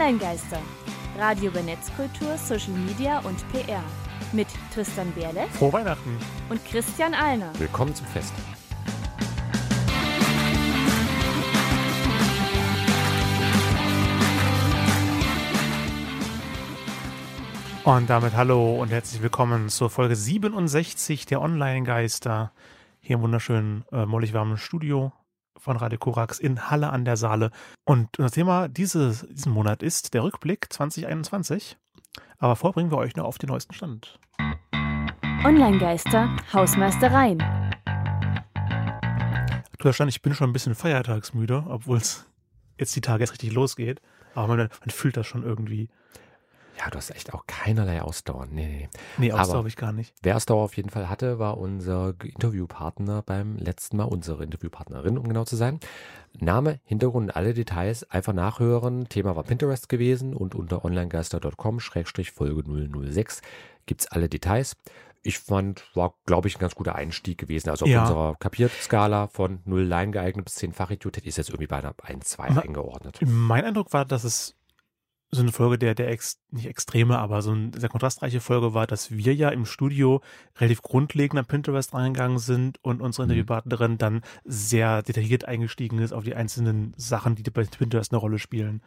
Online-Geister. Radio über Netzkultur, Social Media und PR. Mit Tristan Berle Frohe Weihnachten. und Christian Alner. Willkommen zum Fest. Und damit hallo und herzlich willkommen zur Folge 67 der Online-Geister. Hier im wunderschönen, äh, mollig warmen Studio von Radio Korax in Halle an der Saale. Und unser Thema dieses, diesen Monat ist der Rückblick 2021. Aber vorbringen wir euch noch auf den neuesten Stand. Online-Geister, Hausmeistereien. Aktueller Stand, ich bin schon ein bisschen feiertagsmüde, obwohl es jetzt die Tage erst richtig losgeht. Aber man, man fühlt das schon irgendwie. Ja, du hast echt auch keinerlei Ausdauer. Nee, nee. Nee, Ausdauer habe ich gar nicht. Wer Ausdauer auf jeden Fall hatte, war unser Interviewpartner beim letzten Mal, unsere Interviewpartnerin, um genau zu sein. Name, Hintergrund und alle Details einfach nachhören. Thema war Pinterest gewesen und unter onlinegeister.com-folge 006 gibt's alle Details. Ich fand, war, glaube ich, ein ganz guter Einstieg gewesen. Also auf Ja. unserer Kapiert-Skala von 0 Line geeignet bis 10 Fachidiot hätte ich es jetzt irgendwie bei einer 1, 2 Ma- eingeordnet. Mein Eindruck war, dass es so eine Folge der, der ex, nicht extreme, aber so eine sehr kontrastreiche Folge war, dass wir ja im Studio relativ grundlegend an Pinterest reingegangen sind und unsere Mhm. Interviewpartnerin dann sehr detailliert eingestiegen ist auf die einzelnen Sachen, die bei Pinterest eine Rolle spielen.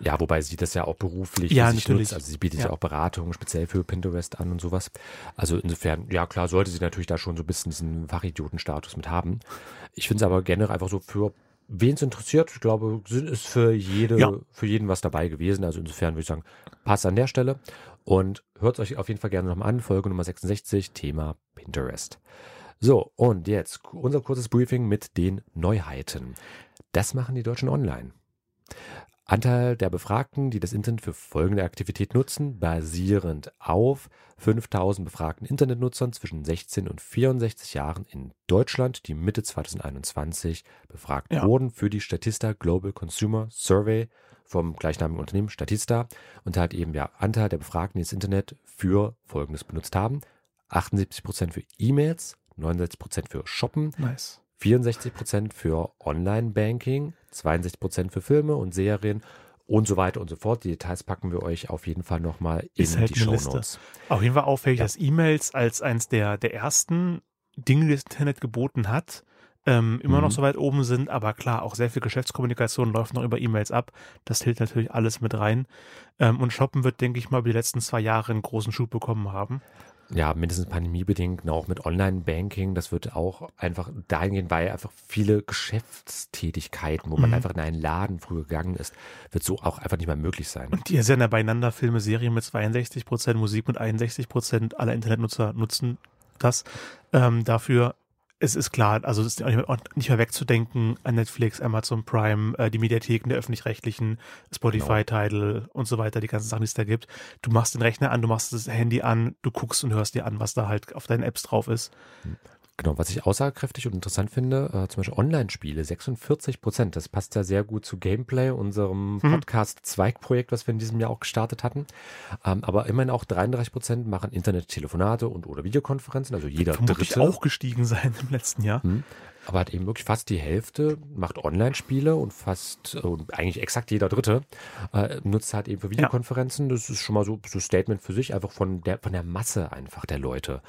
Ja, wobei sie das ja auch beruflich Ja, sich natürlich. nutzt. Also sie bietet ja. Ja. auch Beratung speziell für Pinterest an und sowas. Also insofern, ja klar, sollte sie natürlich da schon so ein bisschen diesen Fachidiotenstatus mit haben. Ich finde es aber generell einfach so für wen es interessiert, ich glaube, ist für jede, Ja. für jeden was dabei gewesen. Also insofern würde ich sagen, passt an der Stelle. Und hört euch auf jeden Fall gerne nochmal an, Folge Nummer 66, Thema Pinterest. So, und jetzt unser kurzes Briefing mit den Neuheiten. Das machen die Deutschen online. Anteil der Befragten, die das Internet für folgende Aktivität nutzen, basierend auf 5000 befragten Internetnutzern zwischen 16 und 64 Jahren in Deutschland, die Mitte 2021 befragt Ja. wurden für die Statista Global Consumer Survey vom gleichnamigen Unternehmen Statista und hat eben ja Anteil der Befragten, die das Internet für folgendes benutzt haben. 78% für E-Mails, 69% für Shoppen, Nice. 64% für Online-Banking, 62% für Filme und Serien und so weiter und so fort. Die Details packen wir euch auf jeden Fall nochmal in halt die Show. Notes. Auf jeden Fall auffällig, Ja. dass E-Mails als eins der, der ersten Dinge, die das Internet geboten hat, ähm, immer noch Mhm. so weit oben sind, aber klar, auch sehr viel Geschäftskommunikation läuft noch über E-Mails ab. Das zählt natürlich alles mit rein. Ähm, und Shoppen wird, denke ich mal, über die letzten zwei Jahre einen großen Schub bekommen haben. Ja, mindestens pandemiebedingt, auch mit Online-Banking. Das wird auch einfach dahingehend, weil einfach viele Geschäftstätigkeiten, wo man Mhm. einfach in einen Laden früher gegangen ist, wird so auch einfach nicht mehr möglich sein. Und die sind ja beieinander Filme, Serien mit 62 Prozent, Musik mit 61 Prozent. Alle Internetnutzer nutzen das. Ähm, dafür, es ist klar, also es ist nicht mehr, nicht mehr wegzudenken an Netflix, Amazon Prime, äh, die Mediatheken der öffentlich-rechtlichen, Spotify, Tidal und so weiter, die ganzen Sachen, die es da gibt. Du machst den Rechner an, du machst das Handy an, du guckst und hörst dir an, was da halt auf deinen Apps drauf ist. Genau, was ich aussagekräftig und interessant finde, äh, zum Beispiel Online-Spiele, 46 Prozent. Das passt ja sehr gut zu Gameplay, unserem Mhm. Podcast-Zweig-Projekt, was wir in diesem Jahr auch gestartet hatten. Ähm, aber immerhin auch 33 Prozent machen Internet-Telefonate und oder Videokonferenzen, also jeder Vermutlich Dritte. auch gestiegen sein im letzten Jahr. Hm. Aber hat eben wirklich fast die Hälfte macht Online-Spiele und fast äh, eigentlich exakt jeder Dritte äh, nutzt halt eben für Videokonferenzen. Das ist schon mal so so ein Statement für sich, einfach von der von der Masse einfach der Leute.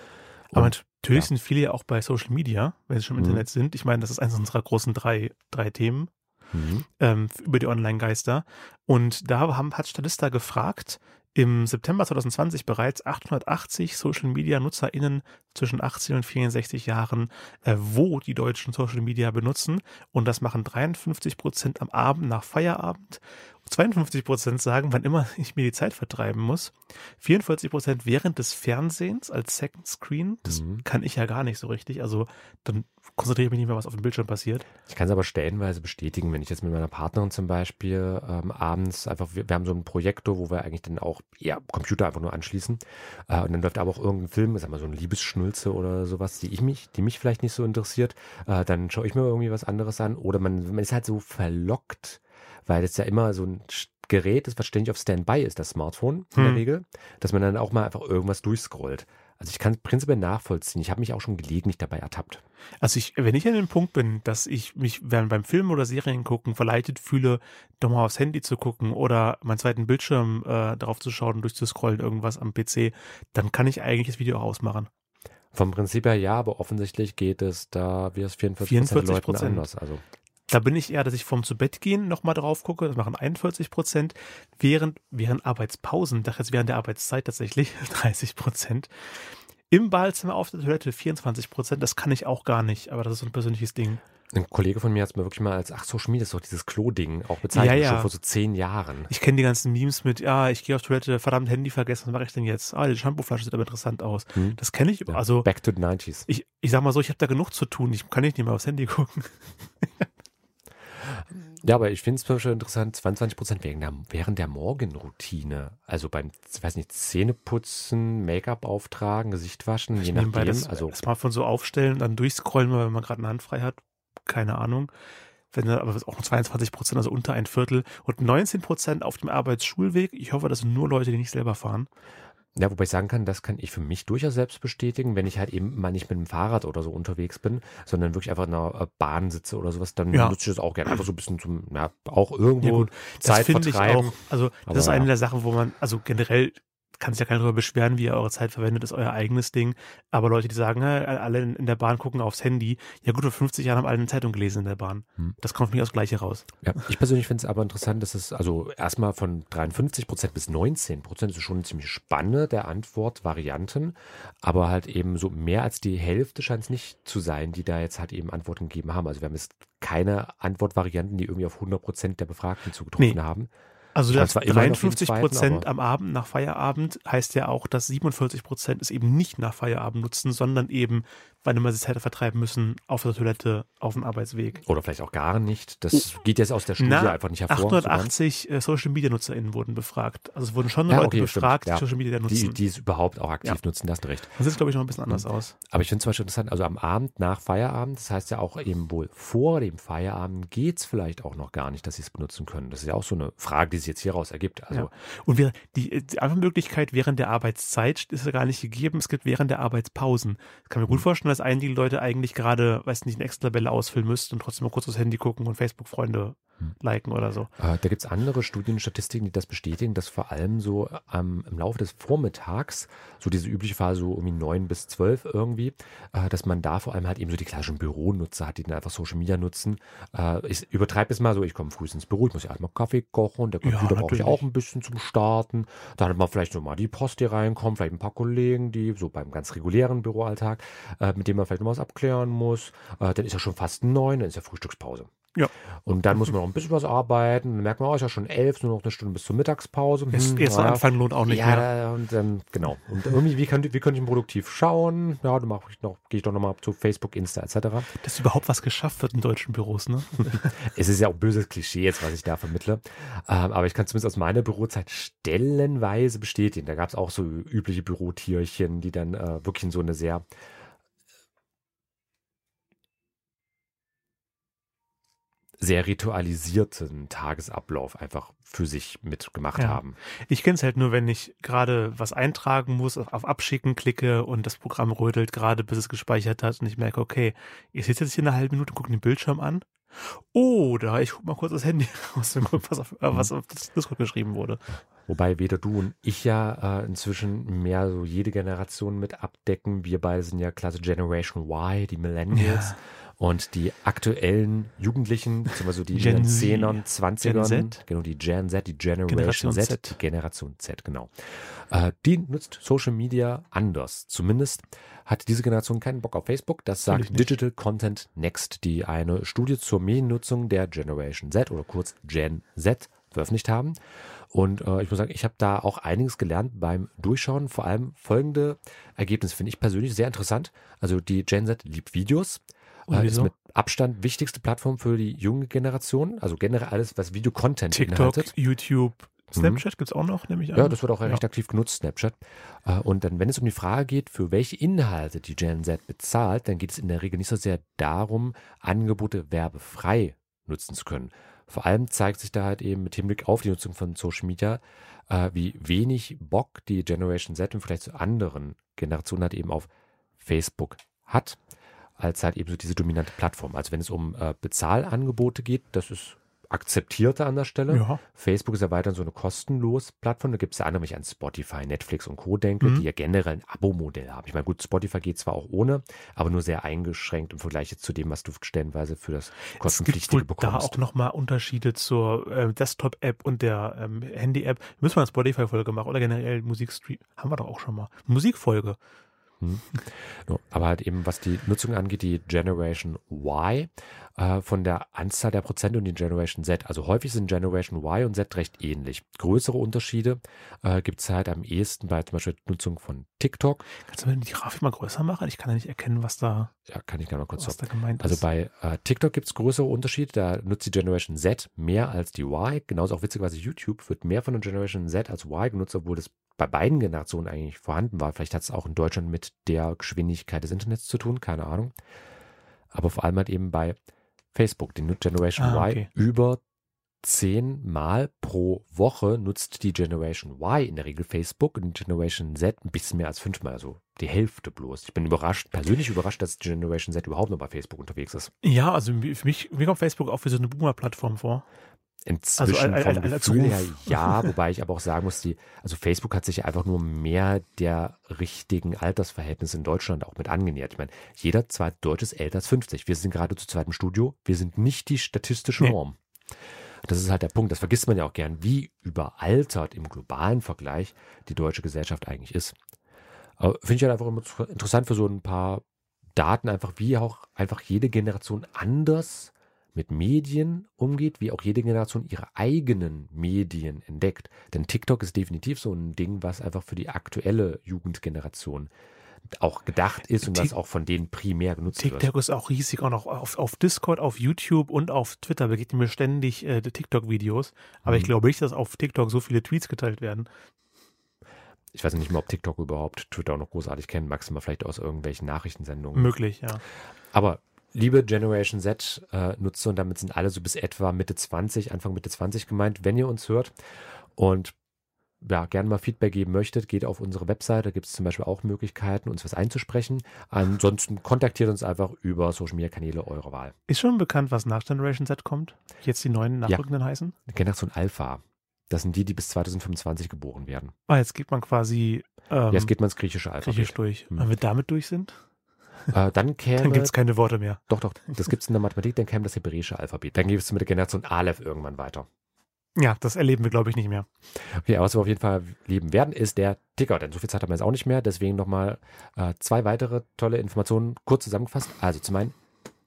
Aber Und- natürlich ja. sind viele ja auch bei Social Media, wenn sie schon im Mhm. Internet sind. Ich meine, das ist eines unserer großen drei, drei Themen. Mhm. ähm, über die Online-Geister. Und da haben, hat Statista gefragt, im September 2020 bereits 880 Social-Media-NutzerInnen zwischen 18 und 64 Jahren, äh, wo die Deutschen Social Media benutzen. Und das machen 53 Prozent am Abend nach Feierabend. 52 Prozent sagen, wann immer ich mir die Zeit vertreiben muss. 44 Prozent während des Fernsehens als Second Screen. Das Mhm. kann ich ja gar nicht so richtig. Also dann konzentriere ich mich nicht mehr, was auf dem Bildschirm passiert. Ich kann es aber stellenweise bestätigen, wenn ich jetzt mit meiner Partnerin zum Beispiel ähm, abends einfach, wir, wir haben so einen Projektor, wo wir eigentlich dann auch ja, Computer einfach nur anschließen äh, und dann läuft aber auch irgendein Film, sag mal so ein Liebesschnulze oder sowas, die ich mich, die mich vielleicht nicht so interessiert, äh, dann schaue ich mir irgendwie was anderes an oder man, man ist halt so verlockt, weil es ja immer so ein Gerät ist, was ständig auf Standby ist, das Smartphone in der Hm. Regel, dass man dann auch mal einfach irgendwas durchscrollt. Also ich kann es prinzipiell nachvollziehen. Ich habe mich auch schon gelegentlich dabei ertappt. Also ich, wenn ich an dem Punkt bin, dass ich mich während beim Film oder Serien gucken verleitet fühle, doch mal aufs Handy zu gucken oder meinen zweiten Bildschirm äh, drauf zu schauen durchzuscrollen, irgendwas am PC, dann kann ich eigentlich das Video auch ausmachen. Vom Prinzip her ja, aber offensichtlich geht es da, wie es 44, 44 Leuten anders. Also Da bin ich eher, dass ich vorm zu Bett gehen nochmal drauf gucke, das machen 41 Prozent, während, während Arbeitspausen, das jetzt während der Arbeitszeit tatsächlich 30 Prozent. Im Badezimmer auf der Toilette 24 Prozent, das kann ich auch gar nicht, aber das ist so ein persönliches Ding. ein Kollege von mir hat es mir wirklich mal als, ach, Social Media ist doch dieses Klo-Ding auch bezeichnet, Ja, ja. schon vor so zehn Jahren. Ich kenne die ganzen Memes mit, ja, ich gehe auf Toilette, verdammt, Handy vergessen, was mache ich denn jetzt? Ah, die Shampooflasche sieht aber interessant aus. Hm. Das kenne ich, Ja, also Back to the 90s. ich, ich sag mal so, ich habe da genug zu tun, ich kann nicht mehr aufs Handy gucken. Ja, aber ich finde es zum Beispiel interessant, 22 Prozent während der, während der Morgenroutine. Also beim, ich weiß nicht, Zähneputzen, Make-up auftragen, Gesicht waschen, je Nebenbei nachdem. das, also, das Smartphone so aufstellen, dann durchscrollen, wenn man gerade eine Hand frei hat. Keine Ahnung. Wenn aber auch noch 22 Prozent, also unter ein Viertel. Und 19 Prozent auf dem Arbeitsschulweg. Ich hoffe, das sind nur Leute, die nicht selber fahren. Ja, wobei ich sagen kann, das kann ich für mich durchaus selbst bestätigen, wenn ich halt eben mal nicht mit dem Fahrrad oder so unterwegs bin, sondern wirklich einfach in einer äh, Bahn sitze oder sowas, dann Ja. nutze ich das auch gerne. Einfach so ein bisschen zum, ja, auch irgendwo Ja, gut. Das Zeit finde ich auch. Also, das Aber ist eine ja. der Sachen, wo man, also generell kann sich ja keiner darüber beschweren, wie ihr eure Zeit verwendet, ist euer eigenes Ding. Aber Leute, die sagen, alle in in der Bahn gucken aufs Handy, ja gut, vor 50 Jahren haben alle eine Zeitung gelesen in der Bahn. Hm. Das kommt für mich aus Gleiche raus. Ja, ich persönlich finde es aber interessant, dass es also erstmal von 53 Prozent bis 19 Prozent ist schon eine ziemlich Spanne der Antwortvarianten, aber halt eben so mehr als die Hälfte scheint es nicht zu sein, die da jetzt halt eben Antworten gegeben haben. Also wir haben jetzt keine Antwortvarianten, die irgendwie auf 100 Prozent der Befragten zugetroffen Nee. haben. Also das zwar immerhin auf jeden 53 zweiten, Prozent am Abend nach Feierabend heißt ja auch, dass 47 Prozent es eben nicht nach Feierabend nutzen, sondern eben, weil immer sie Zeit vertreiben müssen, auf der Toilette, auf dem Arbeitsweg. Oder vielleicht auch gar nicht. Das geht jetzt aus der Studie Na, einfach nicht hervor. so ganz. 880 äh, Social Media NutzerInnen wurden befragt. Also es wurden schon Ja, Leute okay, befragt, die Ja. Social Media Die, nutzen. die es überhaupt auch aktiv Ja. nutzen, das recht. das sieht, glaube ich, noch ein bisschen anders aus. Aber ich finde zum Beispiel interessant, also am Abend nach Feierabend, das heißt ja auch eben wohl vor dem Feierabend geht es vielleicht auch noch gar nicht, dass sie es benutzen können. Das ist ja auch so eine Frage, die sich jetzt hieraus ergibt. Also. Und wir, die, die andere Möglichkeit während der Arbeitszeit ist ja gar nicht gegeben. Es gibt während der Arbeitspausen. Ich kann mir Mhm. gut vorstellen, dass einige Leute eigentlich gerade, weiß nicht, eine Excel-Tabelle ausfüllen müssten und trotzdem mal kurz aufs Handy gucken und Facebook-Freunde. Liken oder so. Äh, da gibt es andere Studien und Statistiken, die das bestätigen, dass vor allem so ähm, im Laufe des Vormittags, so diese übliche Phase so irgendwie 9 bis 12 irgendwie, äh, dass man da vor allem halt eben so die klassischen Büronutzer hat, die dann einfach Social Media nutzen. Äh, ich übertreibe es mal so, ich komme früh ins Büro, ich muss ja halt mal Kaffee kochen, der Ja, Computer brauche ich natürlich. auch ein bisschen zum Starten. Dann hat man vielleicht so mal die Post, die reinkommt, vielleicht ein paar Kollegen, die so beim ganz regulären Büroalltag, äh, mit denen man vielleicht noch was abklären muss. Äh, dann ist ja schon fast neun, dann ist ja Frühstückspause. Ja. Und dann muss man noch ein bisschen was arbeiten. Dann merkt man, oh, ist ja schon elf, nur noch eine Stunde bis zur Mittagspause. Hm, jetzt am naja. Anfang lohnt auch nicht ja, mehr. da- und dann, genau. Und irgendwie, wie, kann, wie könnte ich produktiv schauen? Ja, dann mache ich noch, gehe ich doch nochmal zu Facebook, Insta etc. Dass überhaupt was geschafft wird in deutschen Büros, ne? Es ist ja auch böses Klischee jetzt, was ich da vermittle. Ähm, aber ich kann zumindest aus meiner Bürozeit stellenweise bestätigen. Da gab es auch so übliche Bürotierchen, die dann äh, wirklich in so eine sehr sehr ritualisierten Tagesablauf einfach für sich mitgemacht Ja. haben. Ich kenne es halt nur, wenn ich gerade was eintragen muss, auf, Abschicken klicke und das Programm rödelt gerade, bis es gespeichert hat und ich merke, okay, ich sitze jetzt hier eine halbe Minute, gucke den Bildschirm an. Oder ich gucke mal kurz das Handy raus und gucke, was auf, äh, was auf das Discord geschrieben wurde. Wobei weder du und ich ja äh, inzwischen mehr so jede Generation mit abdecken. Wir beide sind ja klasse Generation Y, die Millennials. Ja. Und die aktuellen Jugendlichen, beziehungsweise die Gen in den Z. 10ern, 20ern, Gen Z. genau, die Gen Z, die Generation Generation Z, Z. die Generation Z, genau. Äh, die nutzt Social Media anders. Zumindest hat diese Generation keinen Bock auf Facebook. Das sagt. Digital Content Next, die eine Studie zur Mediennutzung der Generation Z oder kurz Gen Z veröffentlicht haben. Und äh, ich muss sagen, ich habe da auch einiges gelernt beim Durchschauen. Vor allem folgende Ergebnisse finde ich persönlich sehr interessant. Also die Gen Z liebt Videos. Und Äh, ist wieso? mit Abstand wichtigste Plattform für die junge Generation. Also generell alles, was Video-Content TikTok. YouTube, Snapchat gibt's auch noch, nehme ich an. Ja, das wird auch Ja. recht aktiv genutzt, Snapchat. Äh, Und dann, wenn es um die Frage geht, für welche Inhalte die Gen Z bezahlt, dann geht es in der Regel nicht so sehr darum, Angebote werbefrei nutzen zu können. vor allem zeigt sich da halt eben mit Hinblick auf die Nutzung von Social Media, äh, wie wenig Bock die Generation Z im Vergleich zu anderen Generationen halt eben auf Facebook hat, als halt eben so diese dominante Plattform. Also wenn es um äh, Bezahlangebote geht, das ist akzeptierter an der Stelle. Ja. Facebook ist ja weiterhin so eine kostenlos Plattform. Da gibt es ja andere, wenn ich an Spotify, Netflix und Co. denke, Mhm. die ja generell ein Abo-Modell haben. Ich meine, gut, Spotify geht zwar auch ohne, aber nur sehr eingeschränkt im Vergleich jetzt zu dem, was du stellenweise für das Es gibt kostenpflichtige wohl da bekommst. auch nochmal Unterschiede zur äh, Desktop-App und der ähm, Handy-App. Müssen wir eine Spotify-Folge machen oder generell Musikstream. Haben wir doch auch schon mal. Musikfolge. No, aber halt eben, was die Nutzung angeht, die Generation Y äh, von der Anzahl der Prozent und die Generation Z. Also häufig sind Generation Y und Z recht ähnlich. Größere Unterschiede äh, gibt es halt am ehesten bei zum Beispiel der Nutzung von TikTok. Kannst du mir die Grafik mal größer machen? Ich kann ja nicht erkennen, was da, Ja, kann ich gerne mal kurz was sagen. da gemeint Also bei äh, TikTok gibt es größere Unterschiede. Da nutzt die Generation Z mehr als die Y. Genauso auch witzigerweise YouTube wird mehr von der Generation Z als Y genutzt, obwohl das bei beiden Generationen eigentlich vorhanden war. Vielleicht hat es auch in Deutschland mit der Geschwindigkeit des Internets zu tun, keine Ahnung. Aber vor allem halt eben bei Facebook, die Generation Ah, Y okay. über zehnmal pro Woche nutzt die Generation Y in der Regel Facebook und die Generation Z ein bisschen mehr als fünfmal, also die Hälfte bloß. Ich bin überrascht, persönlich überrascht, dass die Generation Z überhaupt noch bei Facebook unterwegs ist. ja, also für mich, mir kommt Facebook auch wie so eine Boomer-Plattform vor. Inzwischen Also, vom äh, äh, als Gefühl her ja, wobei ich aber auch sagen muss, die, also Facebook hat sich ja einfach nur mehr der richtigen Altersverhältnisse in Deutschland auch mit angenähert. Ich meine, jeder zweite Deutsche ist älter als 50. Wir sind gerade zu zweit im Studio. Wir sind nicht die statistische Nee. Norm. Das ist halt der Punkt. Das vergisst man ja auch gern, wie überaltert im globalen Vergleich die deutsche Gesellschaft eigentlich ist. Finde ich halt einfach immer interessant für so ein paar Daten, einfach wie auch einfach jede Generation anders mit Medien umgeht, wie auch jede Generation ihre eigenen Medien entdeckt. Denn TikTok ist definitiv so ein Ding, was einfach für die aktuelle Jugendgeneration auch gedacht ist und was auch von denen primär genutzt wird. TikTok ist auch riesig, auch noch auf, auf Discord, auf YouTube und auf Twitter begegnen mir ständig äh, TikTok-Videos. Aber ich Mhm. glaube nicht, dass auf TikTok so viele Tweets geteilt werden. Ich weiß nicht mehr, ob TikTok überhaupt Twitter auch noch großartig kennt, maximal vielleicht aus irgendwelchen Nachrichtensendungen. Möglich, ja. Aber liebe Generation Z äh, Nutzer, und damit sind alle so bis etwa Mitte 20, Anfang Mitte 20 gemeint, wenn ihr uns hört und ja, gerne mal Feedback geben möchtet, geht auf unsere Webseite, da gibt es zum Beispiel auch Möglichkeiten, uns was einzusprechen. Ansonsten kontaktiert uns einfach über Social Media Kanäle eurer Wahl. Ist schon bekannt, was nach Generation Z kommt? Jetzt die neuen Nachrückenden heißen? Generation Alpha, das sind die, die bis 2025 geboren werden. Ah, jetzt geht man quasi ähm, Jetzt geht man ins griechische Alphabet. griechisch durch. Hm. Wenn wir damit durch sind, Äh, dann käme, dann gibt es keine Worte mehr. doch, doch, das gibt es in der Mathematik, dann käme das hebräische Alphabet. Dann geht es mit der Generation Aleph irgendwann weiter. Ja, das erleben wir, glaube ich, nicht mehr. Okay, aber was wir auf jeden Fall leben werden, ist der Ticker. Denn so viel Zeit haben wir jetzt auch nicht mehr. Deswegen nochmal äh, zwei weitere tolle Informationen kurz zusammengefasst. Also zum einen,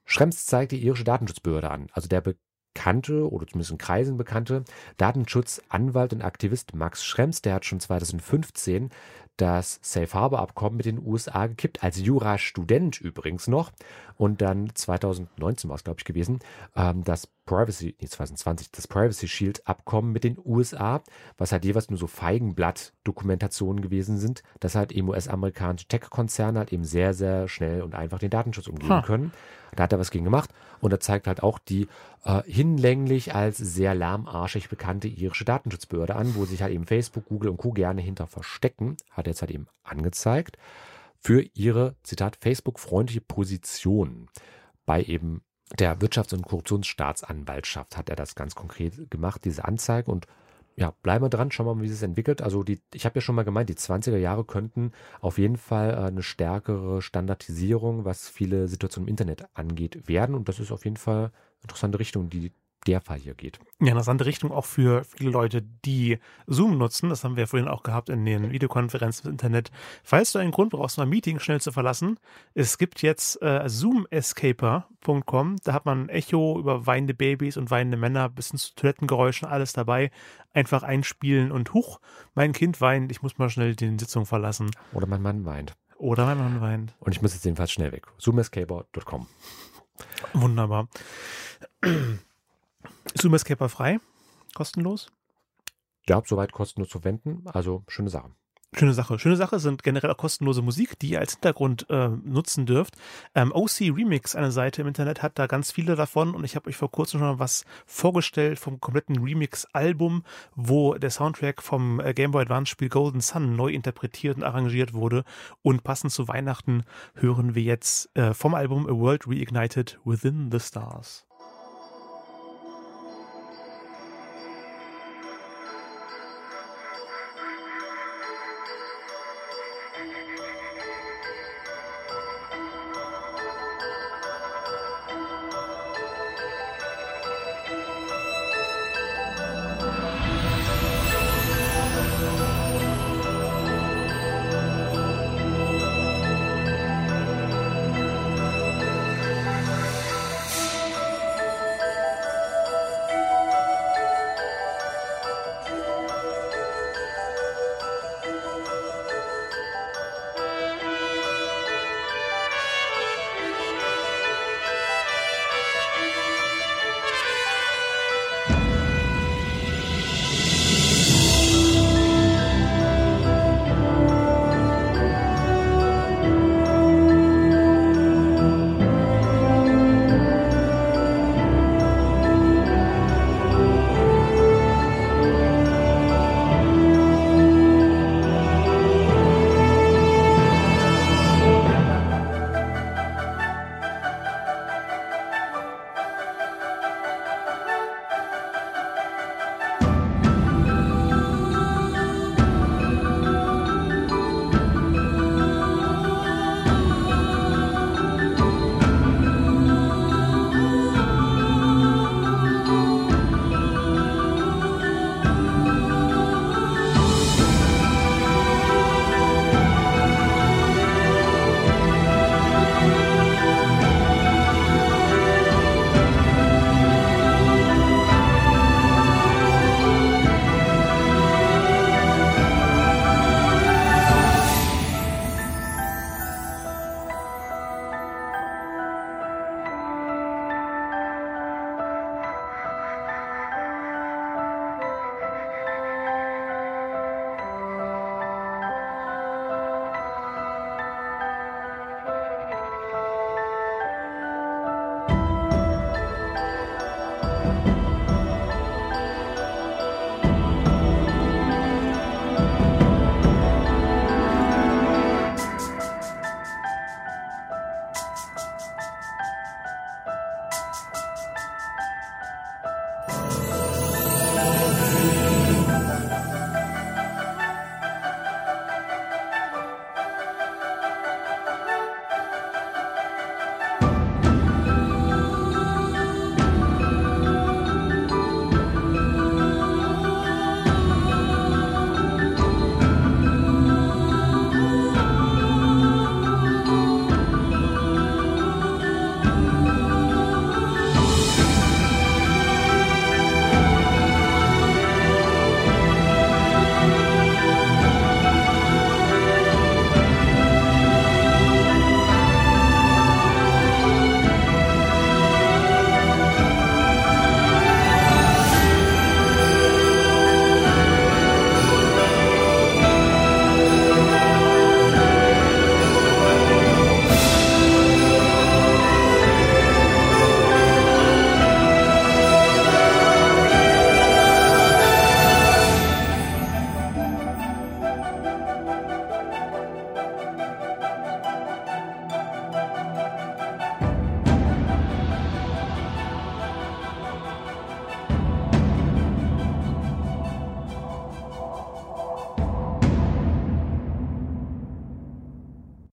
Schrems zeigt die irische Datenschutzbehörde an. Also der bekannte oder zumindest in Kreisen bekannte Datenschutzanwalt und Aktivist Max Schrems, der hat schon 2015 das Safe Harbor Abkommen mit den USA gekippt, als Jurastudent übrigens noch. Und dann 2019 war es, glaube ich, gewesen, ähm, das Privacy, nee, 2020, das Privacy Shield Abkommen mit den USA, was halt jeweils nur so Feigenblatt-Dokumentationen gewesen sind, dass halt eben US-amerikanische Tech-Konzerne halt eben sehr, sehr schnell und einfach den Datenschutz umgehen Ha. können. Da hat er was gegen gemacht und er zeigt halt auch die äh, hinlänglich als sehr lahmarschig bekannte irische Datenschutzbehörde an, wo sich halt eben Facebook, Google und Co. gerne hinter verstecken, hat er jetzt halt eben angezeigt, für ihre, Zitat, Facebook-freundliche Position bei eben der Wirtschafts- und Korruptionsstaatsanwaltschaft hat er das ganz konkret gemacht, diese Anzeige. Und ja, bleiben wir dran, schauen wir mal, wie sich das entwickelt. Also die, ich habe ja schon mal gemeint, die 20er Jahre könnten auf jeden Fall äh, eine stärkere Standardisierung, was viele Situationen im Internet angeht, werden. Und das ist auf jeden Fall eine interessante Richtung, die der Fall hier geht. Ja, interessante Richtung auch für viele Leute, die Zoom nutzen. Das haben wir vorhin auch gehabt in den Videokonferenzen im Internet. Falls du einen Grund brauchst, ein Meeting schnell zu verlassen, es gibt jetzt äh, zoomescaper.com. Da hat man ein Echo über weinende Babys und weinende Männer, bis hin zu Toilettengeräuschen, alles dabei. Einfach einspielen und huch, mein Kind weint, ich muss mal schnell die Sitzung verlassen. Oder mein Mann weint. Oder mein Mann weint. Und ich muss jetzt jedenfalls schnell weg. Zoomescaper.com. Wunderbar. Zoom Escaper frei, kostenlos. Ja, soweit kostenlos zu verwenden. Also schöne Sache. Schöne Sache. Schöne Sache sind generell auch kostenlose Musik, die ihr als Hintergrund äh, nutzen dürft. Ähm, OC Remix, eine Seite im Internet, hat da ganz viele davon und ich habe euch vor kurzem schon mal was vorgestellt vom kompletten Remix-Album, wo der Soundtrack vom äh, Game Boy Advance Spiel Golden Sun neu interpretiert und arrangiert wurde. Und passend zu Weihnachten hören wir jetzt äh, vom Album A World Reignited Within the Stars.